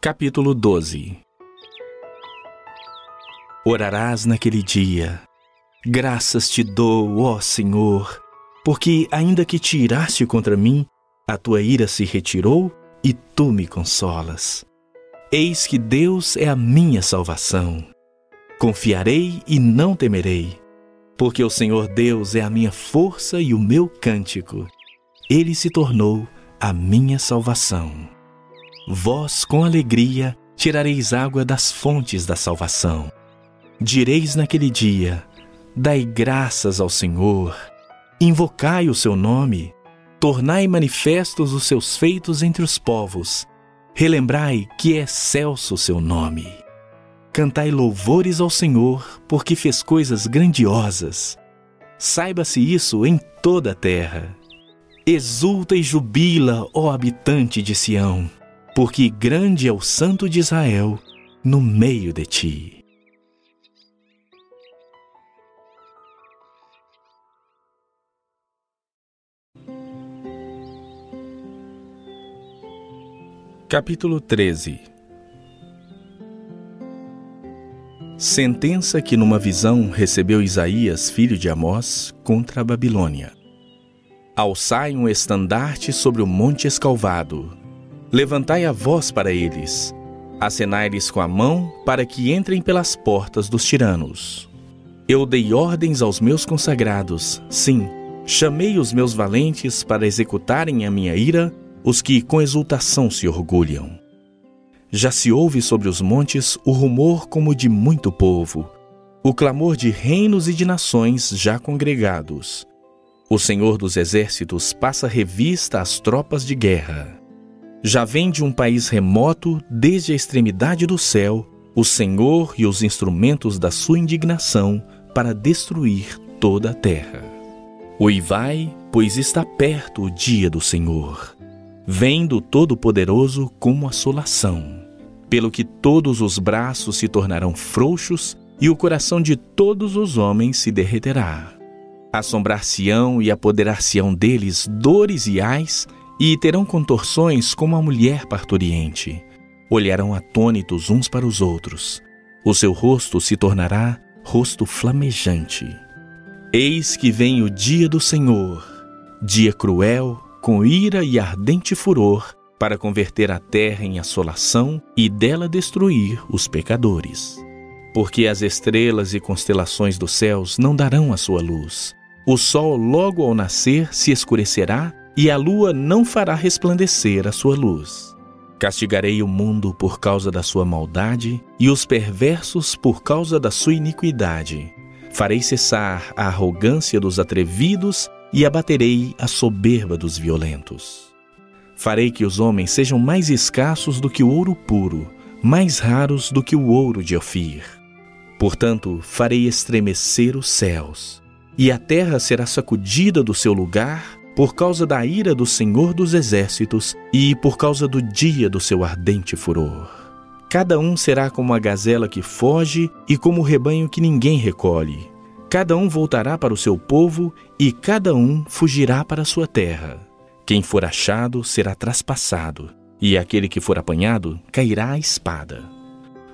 Capítulo 12 Orarás naquele dia. Graças te dou, ó Senhor, porque, ainda que te iraste contra mim, a tua ira se retirou e tu me consolas. Eis que Deus é a minha salvação. Confiarei e não temerei, porque o Senhor Deus é a minha força e o meu cântico. Ele se tornou a minha salvação. Vós, com alegria, tirareis água das fontes da salvação. Direis naquele dia: Dai graças ao Senhor, invocai o seu nome, tornai manifestos os seus feitos entre os povos, relembrai que é excelso o seu nome. Cantai louvores ao Senhor, porque fez coisas grandiosas. Saiba-se isso em toda a terra. Exulta e jubila, ó habitante de Sião porque grande é o Santo de Israel no meio de ti. Capítulo 13 Sentença que numa visão recebeu Isaías, filho de Amós, contra a Babilônia. Alçai um estandarte sobre o monte escalvado, Levantai a voz para eles, acenai-lhes com a mão para que entrem pelas portas dos tiranos. Eu dei ordens aos meus consagrados, sim, chamei os meus valentes para executarem a minha ira, os que com exultação se orgulham. Já se ouve sobre os montes o rumor como de muito povo, o clamor de reinos e de nações já congregados. O Senhor dos Exércitos passa revista às tropas de guerra. Já vem de um país remoto, desde a extremidade do céu, o Senhor e os instrumentos da sua indignação para destruir toda a terra. Uivai, pois está perto o dia do Senhor. Vem do Todo-Poderoso como assolação, pelo que todos os braços se tornarão frouxos e o coração de todos os homens se derreterá. Assombrar-se-ão e apoderar-se-ão deles dores e ais e terão contorções como a mulher parturiente. Olharão atônitos uns para os outros. O seu rosto se tornará rosto flamejante. Eis que vem o dia do Senhor, dia cruel, com ira e ardente furor, para converter a terra em assolação e dela destruir os pecadores. Porque as estrelas e constelações dos céus não darão a sua luz. O sol, logo ao nascer, se escurecerá e a lua não fará resplandecer a sua luz. Castigarei o mundo por causa da sua maldade e os perversos por causa da sua iniquidade. Farei cessar a arrogância dos atrevidos e abaterei a soberba dos violentos. Farei que os homens sejam mais escassos do que o ouro puro, mais raros do que o ouro de Ofir. Portanto, farei estremecer os céus, e a terra será sacudida do seu lugar por causa da ira do Senhor dos Exércitos e por causa do dia do seu ardente furor. Cada um será como a gazela que foge e como o rebanho que ninguém recolhe. Cada um voltará para o seu povo e cada um fugirá para a sua terra. Quem for achado será traspassado, e aquele que for apanhado cairá à espada.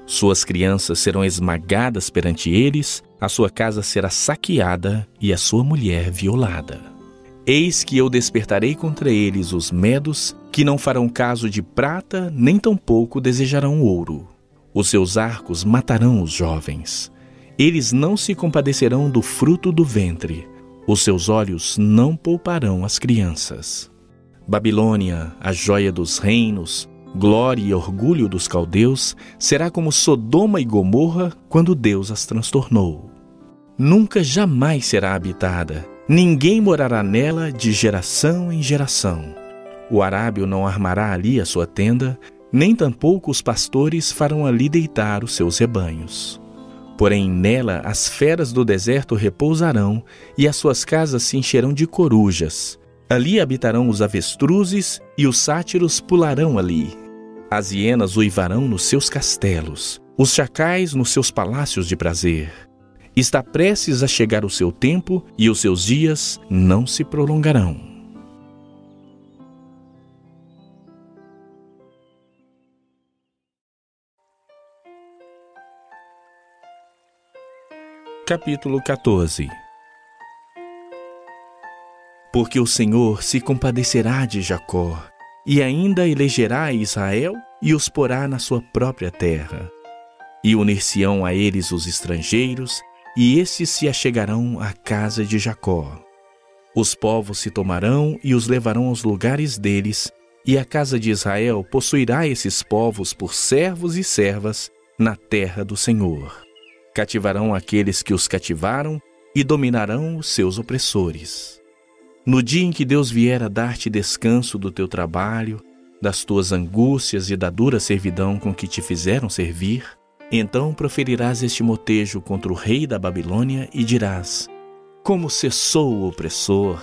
Suas crianças serão esmagadas perante eles, a sua casa será saqueada e a sua mulher violada. Eis que eu despertarei contra eles os medos, que não farão caso de prata, nem tampouco desejarão ouro. Os seus arcos matarão os jovens. Eles não se compadecerão do fruto do ventre. Os seus olhos não pouparão as crianças. Babilônia, a joia dos reinos, glória e orgulho dos caldeus, será como Sodoma e Gomorra quando Deus as transtornou. Nunca jamais será habitada Ninguém morará nela de geração em geração. O arábio não armará ali a sua tenda, nem tampouco os pastores farão ali deitar os seus rebanhos. Porém, nela as feras do deserto repousarão, e as suas casas se encherão de corujas. Ali habitarão os avestruzes, e os sátiros pularão ali. As hienas uivarão nos seus castelos, os chacais nos seus palácios de prazer. Está prestes a chegar o seu tempo e os seus dias não se prolongarão. Capítulo 14 Porque o Senhor se compadecerá de Jacó, e ainda elegerá Israel e os porá na sua própria terra. E unir-se-ão a eles os estrangeiros, e estes se achegarão à casa de Jacó. Os povos se tomarão e os levarão aos lugares deles, e a casa de Israel possuirá esses povos por servos e servas na terra do Senhor cativarão aqueles que os cativaram e dominarão os seus opressores. No dia em que Deus vier a dar-te descanso do teu trabalho, das tuas angústias e da dura servidão com que te fizeram servir, então proferirás este motejo contra o rei da Babilônia e dirás: Como cessou o opressor,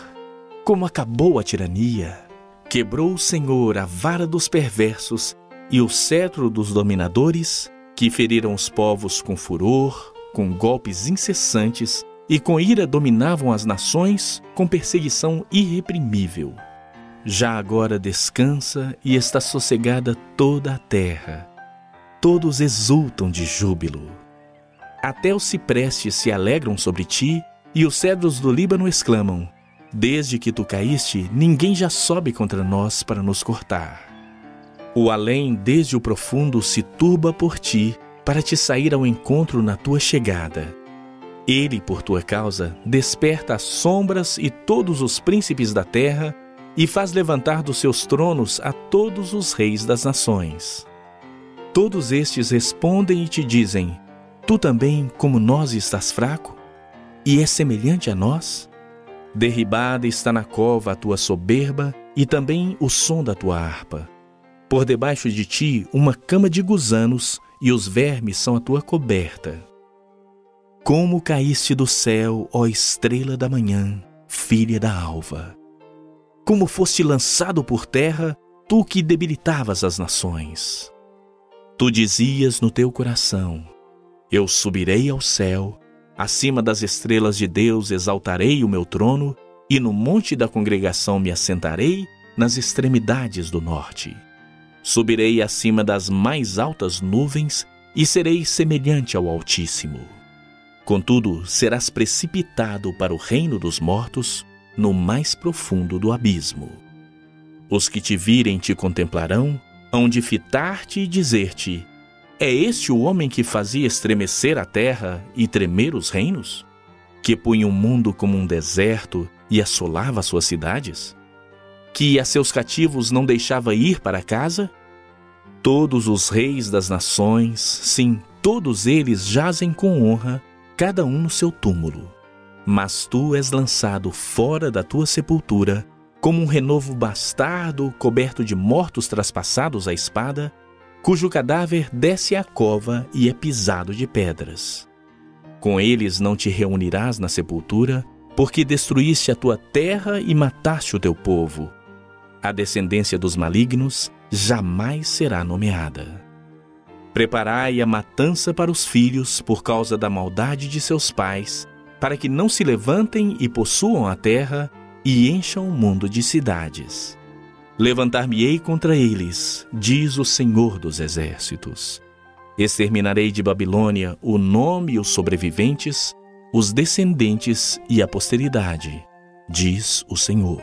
como acabou a tirania, quebrou o Senhor a vara dos perversos e o cetro dos dominadores, que feriram os povos com furor, com golpes incessantes e com ira dominavam as nações com perseguição irreprimível. Já agora descansa e está sossegada toda a terra. Todos exultam de júbilo. Até os ciprestes se alegram sobre ti e os cedros do Líbano exclamam: Desde que tu caíste, ninguém já sobe contra nós para nos cortar. O além, desde o profundo, se turba por ti, para te sair ao encontro na tua chegada. Ele, por tua causa, desperta as sombras e todos os príncipes da terra e faz levantar dos seus tronos a todos os reis das nações. Todos estes respondem e te dizem: Tu também, como nós, estás fraco? E é semelhante a nós? Derribada está na cova a tua soberba e também o som da tua harpa. Por debaixo de ti uma cama de gusanos e os vermes são a tua coberta. Como caíste do céu, ó estrela da manhã, filha da alva. Como foste lançado por terra, tu que debilitavas as nações. Tu dizias no teu coração: Eu subirei ao céu, acima das estrelas de Deus exaltarei o meu trono, e no monte da congregação me assentarei nas extremidades do norte. Subirei acima das mais altas nuvens e serei semelhante ao Altíssimo. Contudo, serás precipitado para o reino dos mortos, no mais profundo do abismo. Os que te virem te contemplarão, hão de fitar-te e dizer-te: É este o homem que fazia estremecer a terra e tremer os reinos? Que punha o mundo como um deserto e assolava suas cidades? que a seus cativos não deixava ir para casa? Todos os reis das nações, sim, todos eles jazem com honra, cada um no seu túmulo. Mas tu és lançado fora da tua sepultura, como um renovo bastardo coberto de mortos traspassados à espada, cujo cadáver desce à cova e é pisado de pedras. Com eles não te reunirás na sepultura, porque destruíste a tua terra e mataste o teu povo a descendência dos malignos jamais será nomeada. Preparai a matança para os filhos por causa da maldade de seus pais, para que não se levantem e possuam a terra e encham o mundo de cidades. Levantar-me-ei contra eles, diz o Senhor dos Exércitos. Exterminarei de Babilônia o nome e os sobreviventes, os descendentes e a posteridade, diz o Senhor.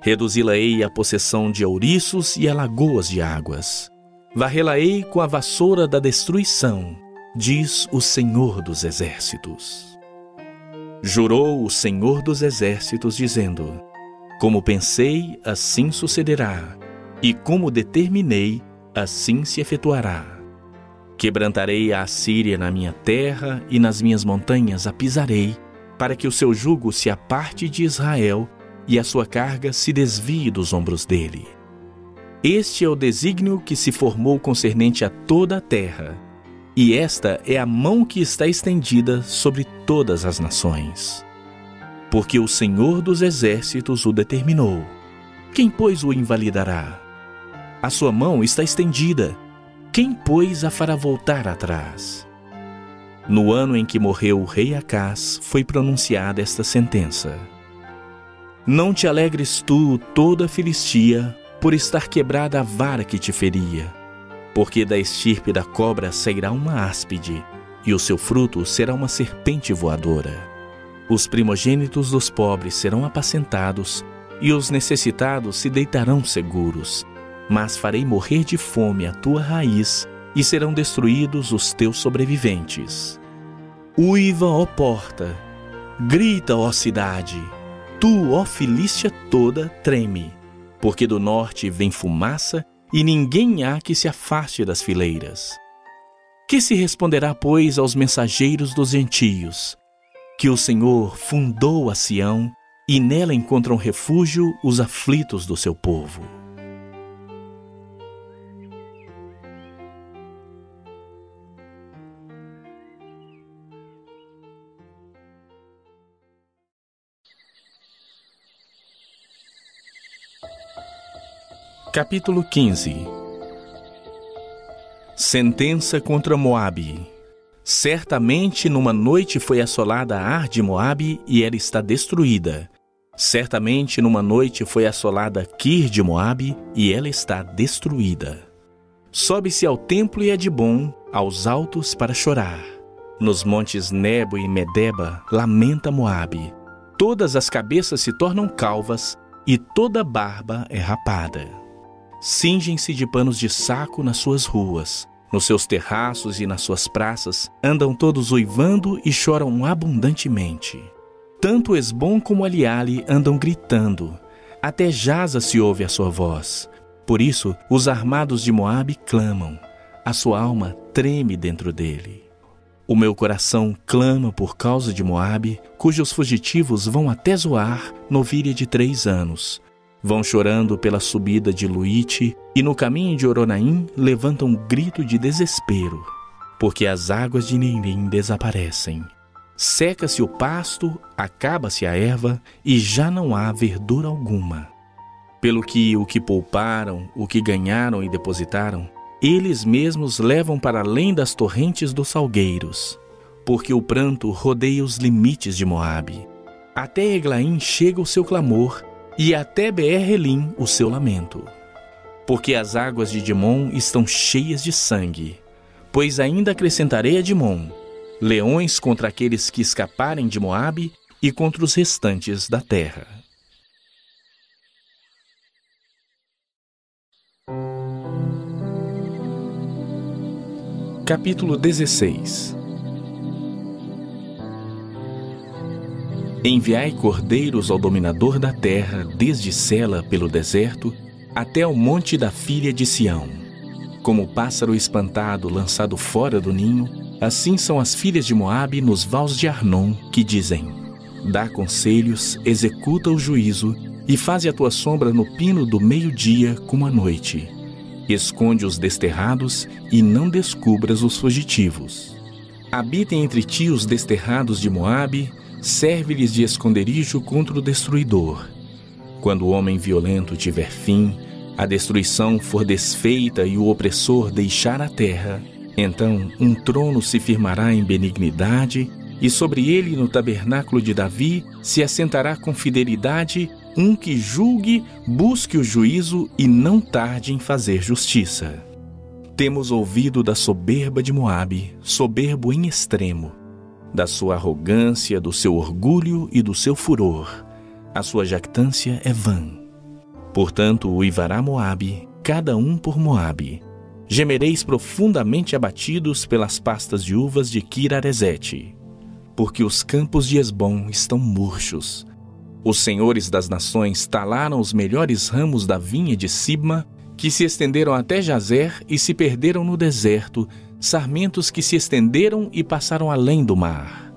Reduzi-la-ei à possessão de ouriços e a lagoas de águas. Varrê-la-ei com a vassoura da destruição, diz o Senhor dos Exércitos. Jurou o Senhor dos Exércitos, dizendo: Como pensei, assim sucederá, e como determinei, assim se efetuará. Quebrantarei a Assíria na minha terra e nas minhas montanhas a pisarei, para que o seu jugo se aparte de Israel e a sua carga se desvie dos ombros dele. Este é o desígnio que se formou concernente a toda a terra, e esta é a mão que está estendida sobre todas as nações. Porque o Senhor dos Exércitos o determinou. Quem, pois, o invalidará? A sua mão está estendida. Quem, pois, a fará voltar atrás? No ano em que morreu o rei Acás, foi pronunciada esta sentença. Não te alegres tu, toda Filistia, por estar quebrada a vara que te feria, porque da estirpe da cobra sairá uma áspide, e o seu fruto será uma serpente voadora. Os primogênitos dos pobres serão apacentados, e os necessitados se deitarão seguros. Mas farei morrer de fome a tua raiz, e serão destruídos os teus sobreviventes. Uiva, ó porta, grita, ó cidade, tu, ó Filístia toda, treme, porque do norte vem fumaça, e ninguém há que se afaste das fileiras. Que se responderá, pois, aos mensageiros dos gentios? Que o Senhor fundou a Sião e nela encontram refúgio os aflitos do seu povo. Capítulo 15 Sentença contra Moabe. Certamente numa noite foi assolada a Ar de Moabe e ela está destruída. Certamente numa noite foi assolada Kir de Moabe e ela está destruída. Sobe-se ao templo e é de bom, aos altos para chorar. Nos montes Nebo e Medeba lamenta Moabe. Todas as cabeças se tornam calvas e toda barba é rapada cingem-se de panos de saco nas suas ruas. Nos seus terraços e nas suas praças andam todos uivando e choram abundantemente. Tanto Esbom como Aliale andam gritando. Até Jaza se ouve a sua voz. Por isso, os armados de Moabe clamam. A sua alma treme dentro dele. O meu coração clama por causa de Moabe, cujos fugitivos vão até Zoar, novilha de três anos Vão chorando pela subida de Luite e no caminho de Oronaim levantam um grito de desespero, porque as águas de Neirim desaparecem. Seca-se o pasto, acaba-se a erva e já não há verdura alguma. Pelo que o que pouparam, o que ganharam e depositaram, eles mesmos levam para além das torrentes dos salgueiros, porque o pranto rodeia os limites de Moabe. Até Eglaim chega o seu clamor e até Beer-Elim o seu lamento. Porque as águas de Dimon estão cheias de sangue, pois ainda acrescentarei a Dimon leões contra aqueles que escaparem de Moabe e contra os restantes da terra. Capítulo 16 Enviai cordeiros ao dominador da terra, desde Sela pelo deserto, até ao monte da filha de Sião. Como o pássaro espantado lançado fora do ninho, assim são as filhas de Moabe nos vales de Arnon, que dizem: Dá conselhos, executa o juízo, e faze a tua sombra no pino do meio-dia como a noite. Esconde os desterrados e não descubras os fugitivos. Habitem entre ti os desterrados de Moabe, serve-lhes de esconderijo contra o destruidor. Quando o homem violento tiver fim, a destruição for desfeita e o opressor deixar a terra, então um trono se firmará em benignidade, e sobre ele, no tabernáculo de Davi, se assentará com fidelidade um que julgue, busque o juízo e não tarde em fazer justiça. Temos ouvido da soberba de Moabe, soberbo em extremo, da sua arrogância, do seu orgulho e do seu furor. A sua jactância é vã. Portanto, uivará Moabe, cada um por Moabe. Gemereis profundamente abatidos pelas pastas de uvas de Kiraresete, porque os campos de Esbom estão murchos. Os senhores das nações talaram os melhores ramos da vinha de Sibma, que se estenderam até Jazer e se perderam no deserto, sarmentos que se estenderam e passaram além do mar.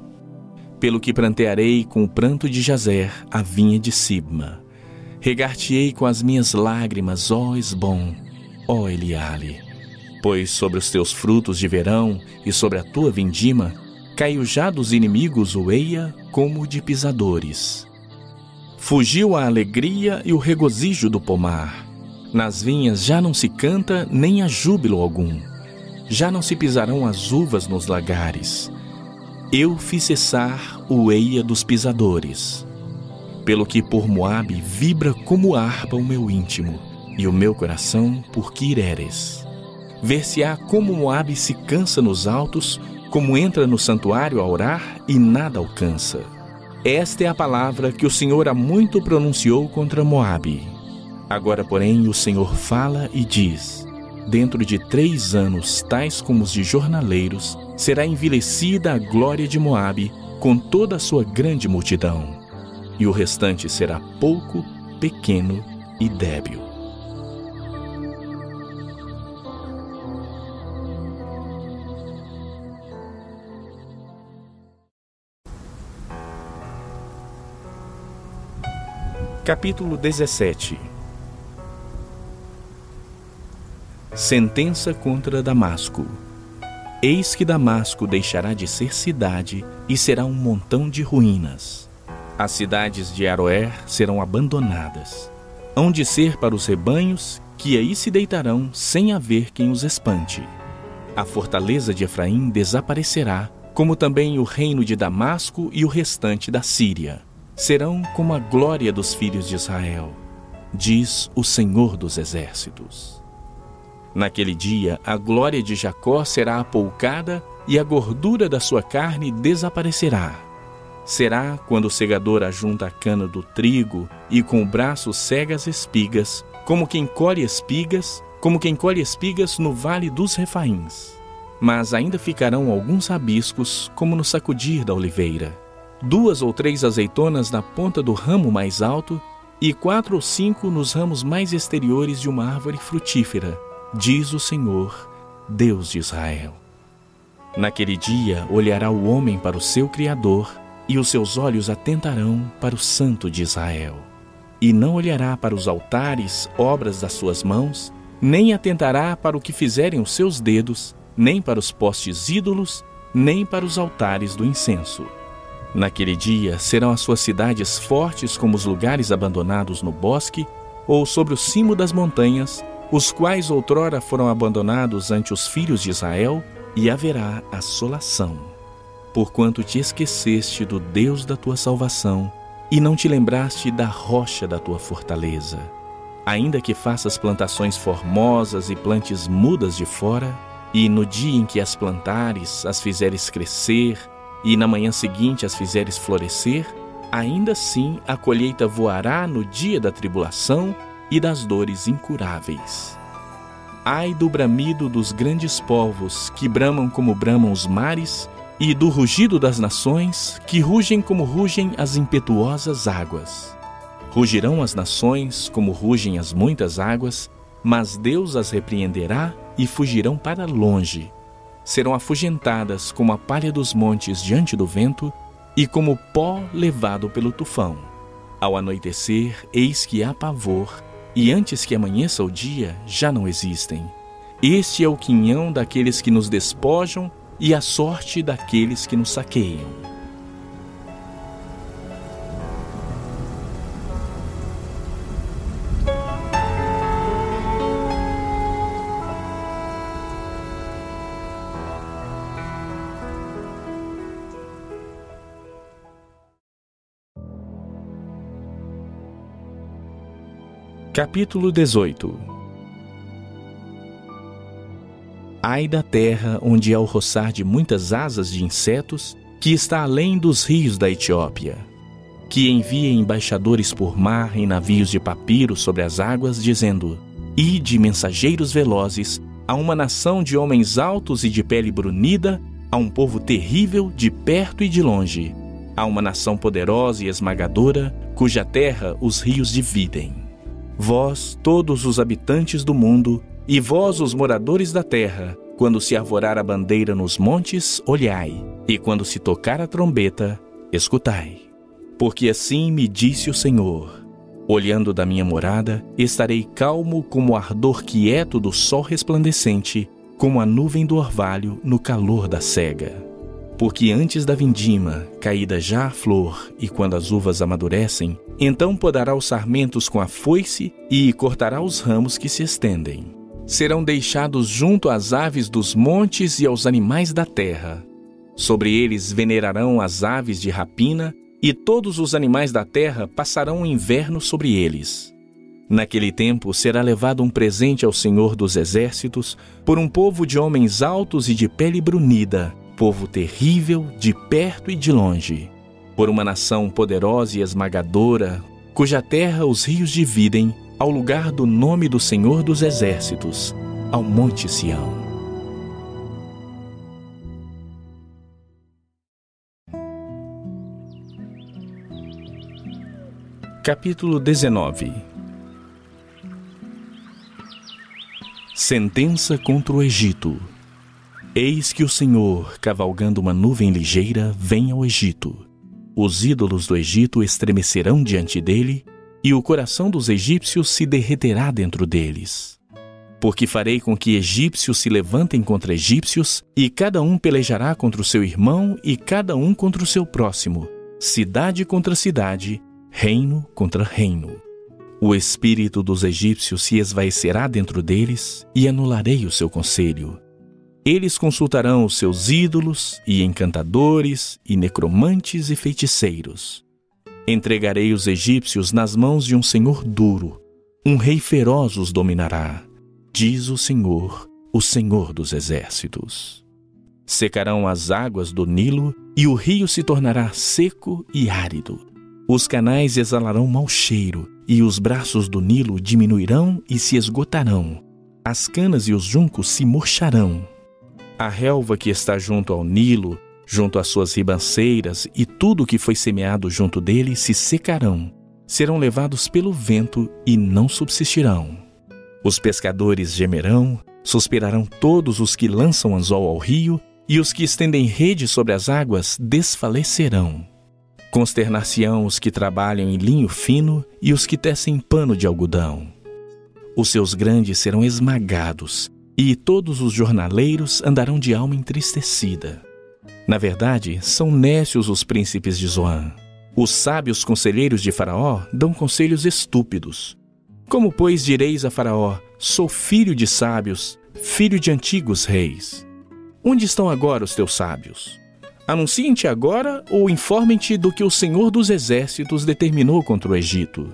Pelo que prantearei com o pranto de Jazer a vinha de Sibma. Regar-te-ei com as minhas lágrimas, ó Esbom, ó Eliale. Pois sobre os teus frutos de verão e sobre a tua vindima, caiu já dos inimigos o eia como de pisadores. Fugiu a alegria e o regozijo do pomar. Nas vinhas já não se canta nem há júbilo algum já não se pisarão as uvas nos lagares. Eu fiz cessar o eia dos pisadores. Pelo que por Moabe vibra como harpa o meu íntimo, e o meu coração por Quireres. Ver-se-á como Moabe se cansa nos altos, como entra no santuário a orar e nada alcança. Esta é a palavra que o Senhor há muito pronunciou contra Moabe. Agora, porém, o Senhor fala e diz: Dentro de três anos, tais como os de jornaleiros, será envelhecida a glória de Moabe com toda a sua grande multidão, e o restante será pouco, pequeno e débil. Capítulo 17 Sentença contra Damasco Eis que Damasco deixará de ser cidade e será um montão de ruínas. As cidades de Aroer serão abandonadas. Hão de ser para os rebanhos que aí se deitarão sem haver quem os espante. A fortaleza de Efraim desaparecerá, como também o reino de Damasco e o restante da Síria serão como a glória dos filhos de Israel, diz o Senhor dos Exércitos. Naquele dia, a glória de Jacó será apoucada e a gordura da sua carne desaparecerá. Será quando o segador ajunta a cana do trigo e com o braço cega as espigas, como quem colhe espigas, como quem colhe espigas no vale dos refaíns. Mas ainda ficarão alguns rabiscos, como no sacudir da oliveira duas ou três azeitonas na ponta do ramo mais alto e quatro ou cinco nos ramos mais exteriores de uma árvore frutífera, diz o Senhor, Deus de Israel. Naquele dia olhará o homem para o seu Criador, e os seus olhos atentarão para o Santo de Israel. E não olhará para os altares, obras das suas mãos, nem atentará para o que fizerem os seus dedos, nem para os postes ídolos, nem para os altares do incenso Naquele dia serão as suas cidades fortes como os lugares abandonados no bosque ou sobre o cimo das montanhas, os quais outrora foram abandonados ante os filhos de Israel, e haverá assolação. Porquanto te esqueceste do Deus da tua salvação e não te lembraste da rocha da tua fortaleza. Ainda que faças plantações formosas e plantes mudas de fora, e no dia em que as plantares, as fizeres crescer, e na manhã seguinte as fizeres florescer, ainda assim a colheita voará no dia da tribulação e das dores incuráveis. Ai do bramido dos grandes povos, que bramam como bramam os mares, e do rugido das nações, que rugem como rugem as impetuosas águas. Rugirão as nações como rugem as muitas águas, mas Deus as repreenderá e fugirão para longe serão afugentadas como a palha dos montes diante do vento e como pó levado pelo tufão. Ao anoitecer, eis que há pavor, e antes que amanheça o dia, já não existem. Este é o quinhão daqueles que nos despojam e a sorte daqueles que nos saqueiam. Capítulo 18 Ai da terra onde há o roçar de muitas asas de insetos, que está além dos rios da Etiópia, que envia embaixadores por mar em navios de papiro sobre as águas, dizendo: Ide, mensageiros velozes, a uma nação de homens altos e de pele brunida, a um povo terrível de perto e de longe, a uma nação poderosa e esmagadora, cuja terra os rios dividem. Vós, todos os habitantes do mundo, e vós, os moradores da terra, quando se arvorar a bandeira nos montes, olhai, e quando se tocar a trombeta, escutai. Porque assim me disse o Senhor: Olhando da minha morada, estarei calmo como o ardor quieto do sol resplandecente, como a nuvem do orvalho no calor da cega. Porque antes da vindima, caída já a flor, e quando as uvas amadurecem, então podará os sarmentos com a foice e cortará os ramos que se estendem. Serão deixados junto às aves dos montes e aos animais da terra. Sobre eles venerarão as aves de rapina, e todos os animais da terra passarão o inverno sobre eles. Naquele tempo será levado um presente ao Senhor dos Exércitos por um povo de homens altos e de pele brunida, povo terrível de perto e de longe, por uma nação poderosa e esmagadora, cuja terra os rios dividem, ao lugar do nome do Senhor dos Exércitos, ao Monte Sião. Capítulo 19 Sentença contra o Egito Eis que o Senhor, cavalgando uma nuvem ligeira, vem ao Egito. Os ídolos do Egito estremecerão diante dele, e o coração dos egípcios se derreterá dentro deles. Porque farei com que egípcios se levantem contra egípcios, e cada um pelejará contra o seu irmão, e cada um contra o seu próximo, cidade contra cidade, reino contra reino. O espírito dos egípcios se esvaecerá dentro deles e anularei o seu conselho. Eles consultarão os seus ídolos e encantadores e necromantes e feiticeiros. Entregarei os egípcios nas mãos de um senhor duro. Um rei feroz os dominará, diz o Senhor, o Senhor dos exércitos. Secarão as águas do Nilo e o rio se tornará seco e árido os canais exalarão mau cheiro, e os braços do Nilo diminuirão e se esgotarão. As canas e os juncos se murcharão. A relva que está junto ao Nilo, junto às suas ribanceiras, e tudo o que foi semeado junto dele se secarão. Serão levados pelo vento e não subsistirão. Os pescadores gemerão, suspirarão todos os que lançam anzol ao rio, e os que estendem rede sobre as águas desfalecerão. Consternar-se-ão os que trabalham em linho fino e os que tecem pano de algodão. Os seus grandes serão esmagados, e todos os jornaleiros andarão de alma entristecida. Na verdade, são nécios os príncipes de Zoan. Os sábios conselheiros de Faraó dão conselhos estúpidos. Como, pois, direis a Faraó: Sou filho de sábios, filho de antigos reis? Onde estão agora os teus sábios? Anunciem-te agora ou informem-te do que o Senhor dos Exércitos determinou contra o Egito.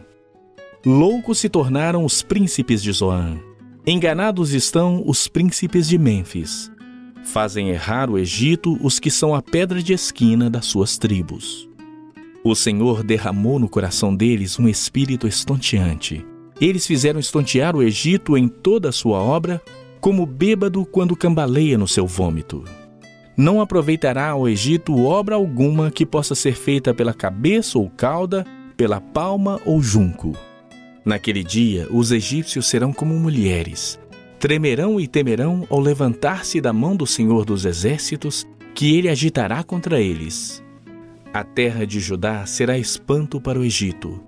Loucos se tornaram os príncipes de Zoan. Enganados estão os príncipes de Mênfis. Fazem errar o Egito os que são a pedra de esquina das suas tribos. O Senhor derramou no coração deles um espírito estonteante. Eles fizeram estontear o Egito em toda a sua obra, como bêbado quando cambaleia no seu vômito não aproveitará ao Egito obra alguma que possa ser feita pela cabeça ou cauda, pela palma ou junco. Naquele dia, os egípcios serão como mulheres. Tremerão e temerão ao levantar-se da mão do Senhor dos Exércitos, que ele agitará contra eles. A terra de Judá será espanto para o Egito.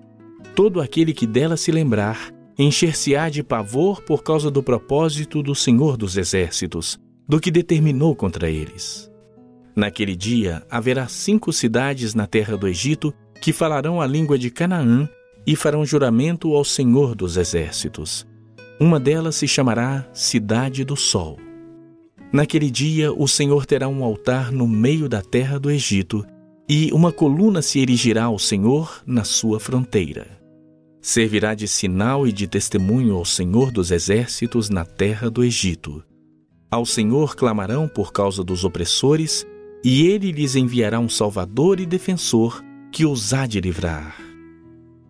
Todo aquele que dela se lembrar, encher-se-á de pavor por causa do propósito do Senhor dos Exércitos, do que determinou contra eles. Naquele dia haverá cinco cidades na terra do Egito que falarão a língua de Canaã e farão juramento ao Senhor dos Exércitos. Uma delas se chamará Cidade do Sol. Naquele dia o Senhor terá um altar no meio da terra do Egito e uma coluna se erigirá ao Senhor na sua fronteira. Servirá de sinal e de testemunho ao Senhor dos Exércitos na terra do Egito. Ao Senhor clamarão por causa dos opressores, e ele lhes enviará um Salvador e defensor que os há de livrar.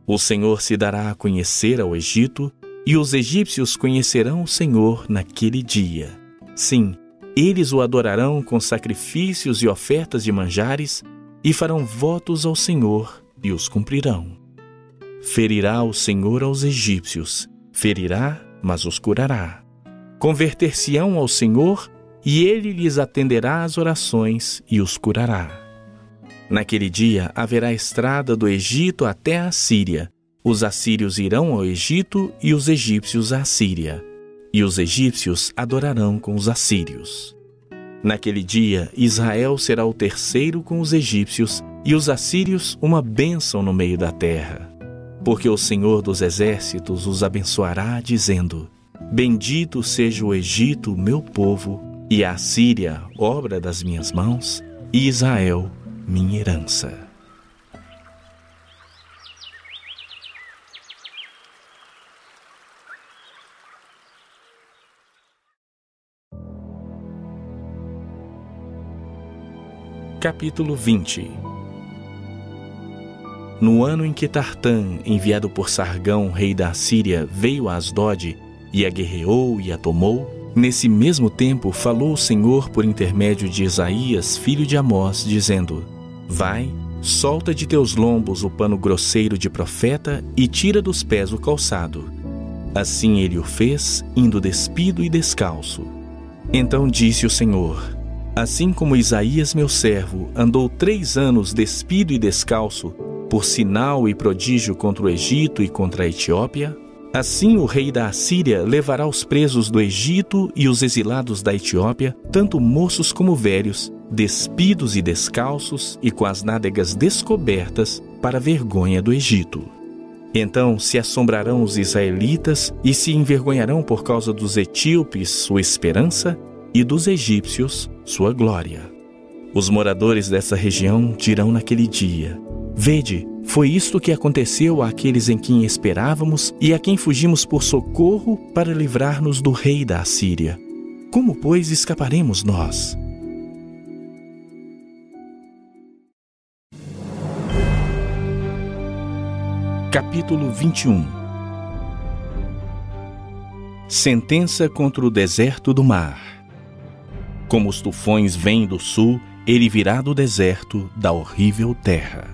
O Senhor se dará a conhecer ao Egito, e os egípcios conhecerão o Senhor naquele dia. Sim, eles o adorarão com sacrifícios e ofertas de manjares, e farão votos ao Senhor e os cumprirão. Ferirá o Senhor aos egípcios, ferirá, mas os curará converter-se-ão ao Senhor e ele lhes atenderá às orações e os curará. Naquele dia haverá estrada do Egito até a Síria. Os assírios irão ao Egito e os egípcios à Síria. E os egípcios adorarão com os assírios. Naquele dia, Israel será o terceiro com os egípcios e os assírios uma bênção no meio da terra. Porque o Senhor dos exércitos os abençoará, dizendo: Bendito seja o Egito, meu povo, e a Síria, obra das minhas mãos, e Israel, minha herança. Capítulo 20 No ano em que Tartã, enviado por Sargão, rei da Assíria, veio a Asdod e a guerreou e a tomou, nesse mesmo tempo falou o Senhor por intermédio de Isaías, filho de Amós, dizendo: Vai, solta de teus lombos o pano grosseiro de profeta e tira dos pés o calçado. Assim ele o fez, indo despido e descalço. Então disse o Senhor: Assim como Isaías, meu servo, andou três anos despido e descalço, por sinal e prodígio contra o Egito e contra a Etiópia, assim o rei da Assíria levará os presos do Egito e os exilados da Etiópia, tanto moços como velhos, despidos e descalços e com as nádegas descobertas, para a vergonha do Egito. Então se assombrarão os israelitas e se envergonharão por causa dos etíopes, sua esperança, e dos egípcios, sua glória. Os moradores dessa região dirão naquele dia: Vede, foi isto que aconteceu àqueles em quem esperávamos e a quem fugimos por socorro para livrar-nos do rei da Assíria. Como, pois, escaparemos nós? Capítulo 21 Sentença contra o deserto do mar. Como os tufões vêm do sul, ele virá do deserto da horrível terra.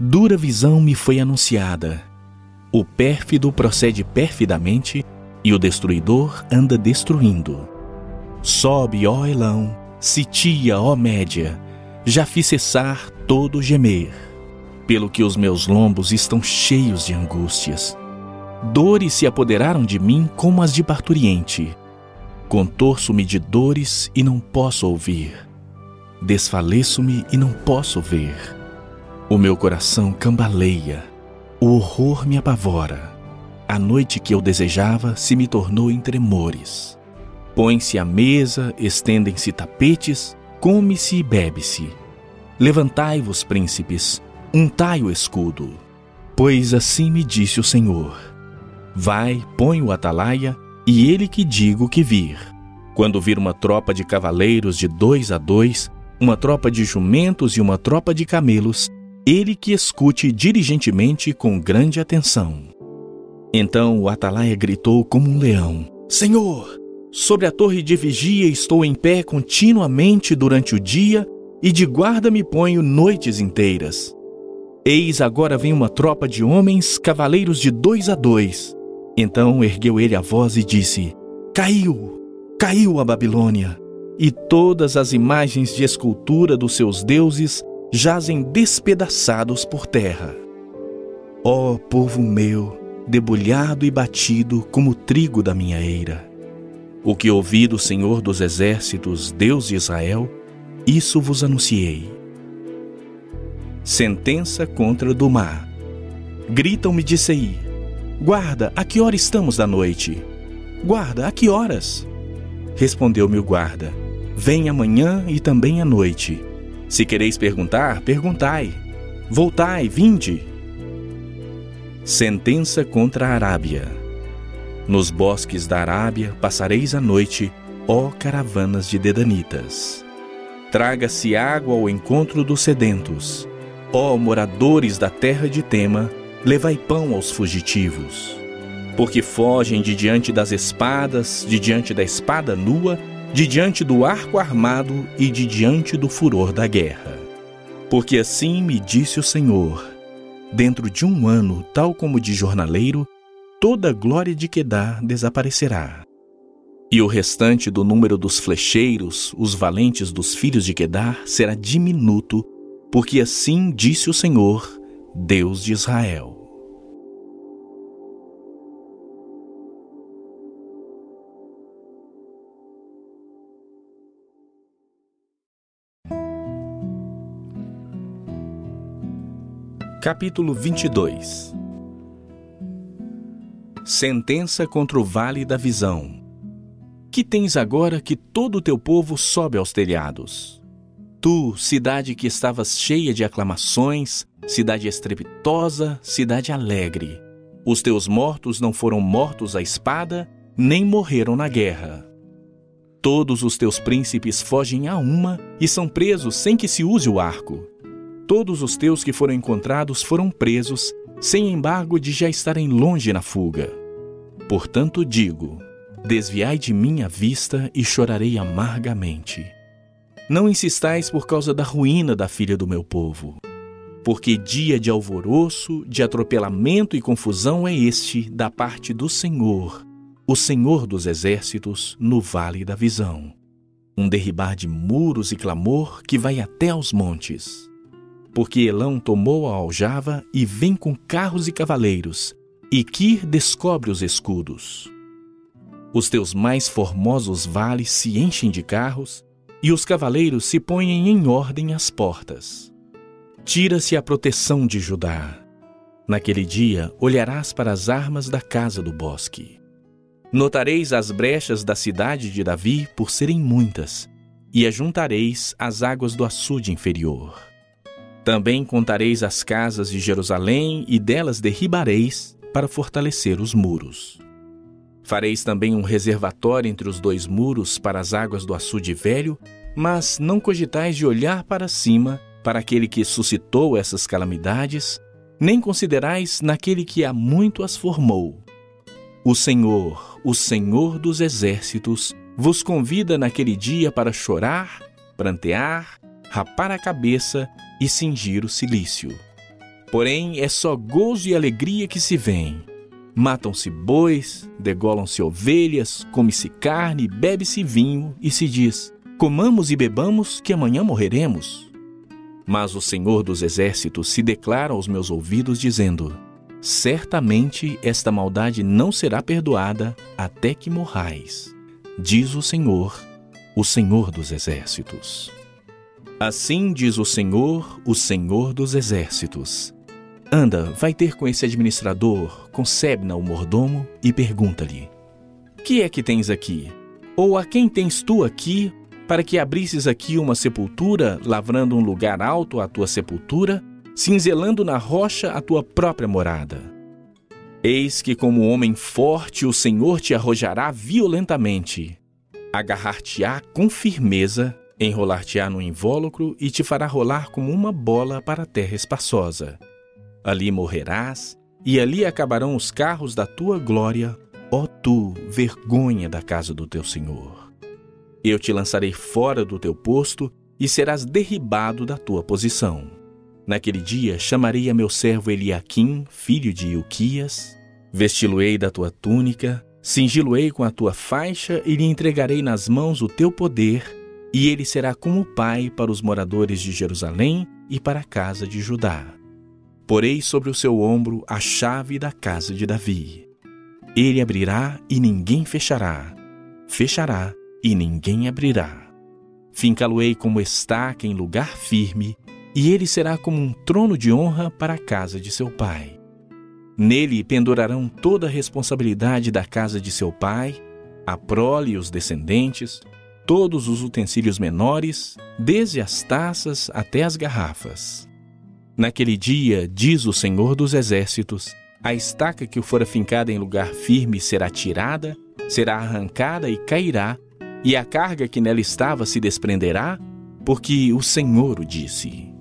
Dura visão me foi anunciada. O pérfido procede perfidamente e o destruidor anda destruindo. Sobe, ó Elão, sitia, ó Média, já fiz cessar todo gemer pelo que os meus lombos estão cheios de angústias. Dores se apoderaram de mim como as de parturiente. Contorço-me de dores e não posso ouvir. Desfaleço-me e não posso ver. O meu coração cambaleia. O horror me apavora. A noite que eu desejava se me tornou em tremores. Põe-se à mesa, estendem-se tapetes, come-se e bebe-se. Levantai-vos, príncipes, untai o escudo. Pois assim me disse o Senhor: Vai, põe o atalaia, e ele que digo que vir. Quando vir uma tropa de cavaleiros de dois a dois, uma tropa de jumentos e uma tropa de camelos, ele que escute diligentemente com grande atenção. Então o atalaia gritou como um leão: Senhor, sobre a torre de vigia estou em pé continuamente durante o dia e de guarda me ponho noites inteiras. Eis agora vem uma tropa de homens, cavaleiros de dois a dois. Então ergueu ele a voz e disse: Caiu, caiu a Babilônia, e todas as imagens de escultura dos seus deuses jazem despedaçados por terra. Ó oh, povo meu, debulhado e batido como trigo da minha eira. O que ouvi do Senhor dos Exércitos, Deus de Israel, isso vos anunciei. Sentença contra mar. Gritam-me de Sei. Guarda, a que hora estamos da noite? Guarda, a que horas? Respondeu-me o guarda. Vem amanhã e também à noite. Se quereis perguntar, perguntai. Voltai, vinde. Sentença contra a Arábia. Nos bosques da Arábia passareis a noite, ó caravanas de dedanitas. Traga-se água ao encontro dos sedentos Ó moradores da terra de Tema, levai pão aos fugitivos. Porque fogem de diante das espadas, de diante da espada nua, de diante do arco armado e de diante do furor da guerra. Porque assim me disse o Senhor: dentro de um ano, tal como de jornaleiro, toda a glória de Quedar desaparecerá. E o restante do número dos flecheiros, os valentes dos filhos de Quedar, será diminuto porque assim disse o Senhor, Deus de Israel. Capítulo 22 Sentença contra o Vale da Visão. Que tens agora que todo o teu povo sobe aos telhados? Tu, cidade que estavas cheia de aclamações, cidade estrepitosa, cidade alegre. Os teus mortos não foram mortos à espada, nem morreram na guerra. Todos os teus príncipes fogem a uma e são presos sem que se use o arco. Todos os teus que foram encontrados foram presos, sem embargo de já estarem longe na fuga. Portanto digo: desviai de mim a vista e chorarei amargamente. Não insistais por causa da ruína da filha do meu povo. Porque dia de alvoroço, de atropelamento e confusão é este da parte do Senhor, o Senhor dos exércitos, no vale da visão. Um derribar de muros e clamor que vai até aos montes. Porque Elão tomou a aljava e vem com carros e cavaleiros, e Kir descobre os escudos. Os teus mais formosos vales se enchem de carros, e os cavaleiros se põem em ordem às portas. Tira-se a proteção de Judá. Naquele dia olharás para as armas da casa do bosque. Notareis as brechas da cidade de Davi por serem muitas, e ajuntareis as águas do açude inferior. Também contareis as casas de Jerusalém e delas derribareis para fortalecer os muros. Fareis também um reservatório entre os dois muros para as águas do açude velho, mas não cogitais de olhar para cima para aquele que suscitou essas calamidades, nem considerais naquele que há muito as formou. O Senhor, o Senhor dos exércitos, vos convida naquele dia para chorar, prantear, rapar a cabeça e cingir o cilício. Porém, é só gozo e alegria que se vêem Matam-se bois, degolam-se ovelhas, come-se carne, bebe-se vinho e se diz: Comamos e bebamos, que amanhã morreremos. Mas o Senhor dos Exércitos se declara aos meus ouvidos, dizendo: Certamente esta maldade não será perdoada até que morrais, diz o Senhor, o Senhor dos Exércitos. Assim diz o Senhor, o Senhor dos Exércitos Anda, vai ter com esse administrador, com Sebna, o mordomo, e pergunta-lhe: Que é que tens aqui? Ou a quem tens tu aqui, para que abrisses aqui uma sepultura, lavrando um lugar alto à tua sepultura, cinzelando na rocha a tua própria morada? Eis que, como homem forte, o Senhor te arrojará violentamente, agarrar-te-á com firmeza, enrolar-te-á no invólucro e te fará rolar como uma bola para a terra espaçosa Ali morrerás, e ali acabarão os carros da tua glória, ó tu, vergonha da casa do teu Senhor. Eu te lançarei fora do teu posto e serás derribado da tua posição. Naquele dia chamarei a meu servo Eliaquim, filho de Ilquias, vesti-lo-ei da tua túnica, cingi-lo-ei com a tua faixa e lhe entregarei nas mãos o teu poder, e ele será como pai para os moradores de Jerusalém e para a casa de Judá. Porei sobre o seu ombro a chave da casa de Davi. Ele abrirá e ninguém fechará, fechará e ninguém abrirá. Fincá-lo-ei como estaca em lugar firme, e ele será como um trono de honra para a casa de seu pai. Nele pendurarão toda a responsabilidade da casa de seu pai, a prole e os descendentes, todos os utensílios menores, desde as taças até as garrafas. Naquele dia, diz o Senhor dos Exércitos, a estaca que fora fincada em lugar firme será tirada, será arrancada e cairá, e a carga que nela estava se desprenderá, porque o Senhor o disse.